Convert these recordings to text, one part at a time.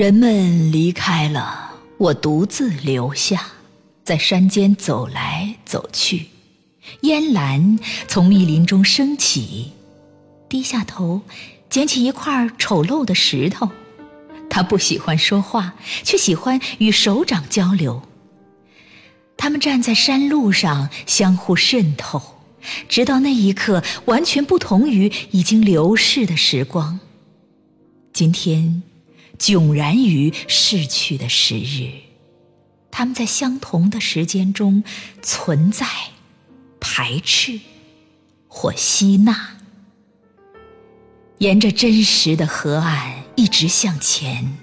人们离开了，我独自留下，在山间走来走去。烟岚从密林中升起，低下头捡起一块丑陋的石头。他不喜欢说话，却喜欢与手掌交流。他们站在山路上，相互渗透，直到那一刻，完全不同于已经流逝的时光。今天。迥然于逝去的时日，他们在相同的时间中存在、排斥或吸纳。沿着真实的河岸一直向前，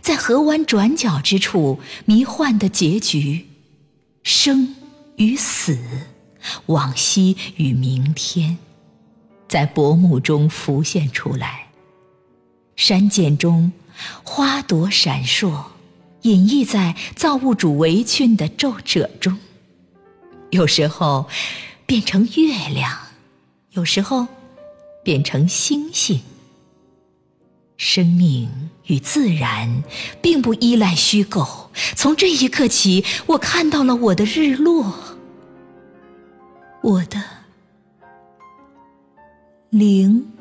在河湾转角之处，迷幻的结局，生与死，往昔与明天，在薄暮中浮现出来。山涧中。花朵闪烁，隐逸在造物主围裙的皱褶中。有时候变成月亮，有时候变成星星。生命与自然并不依赖虚构。从这一刻起，我看到了我的日落，我的灵。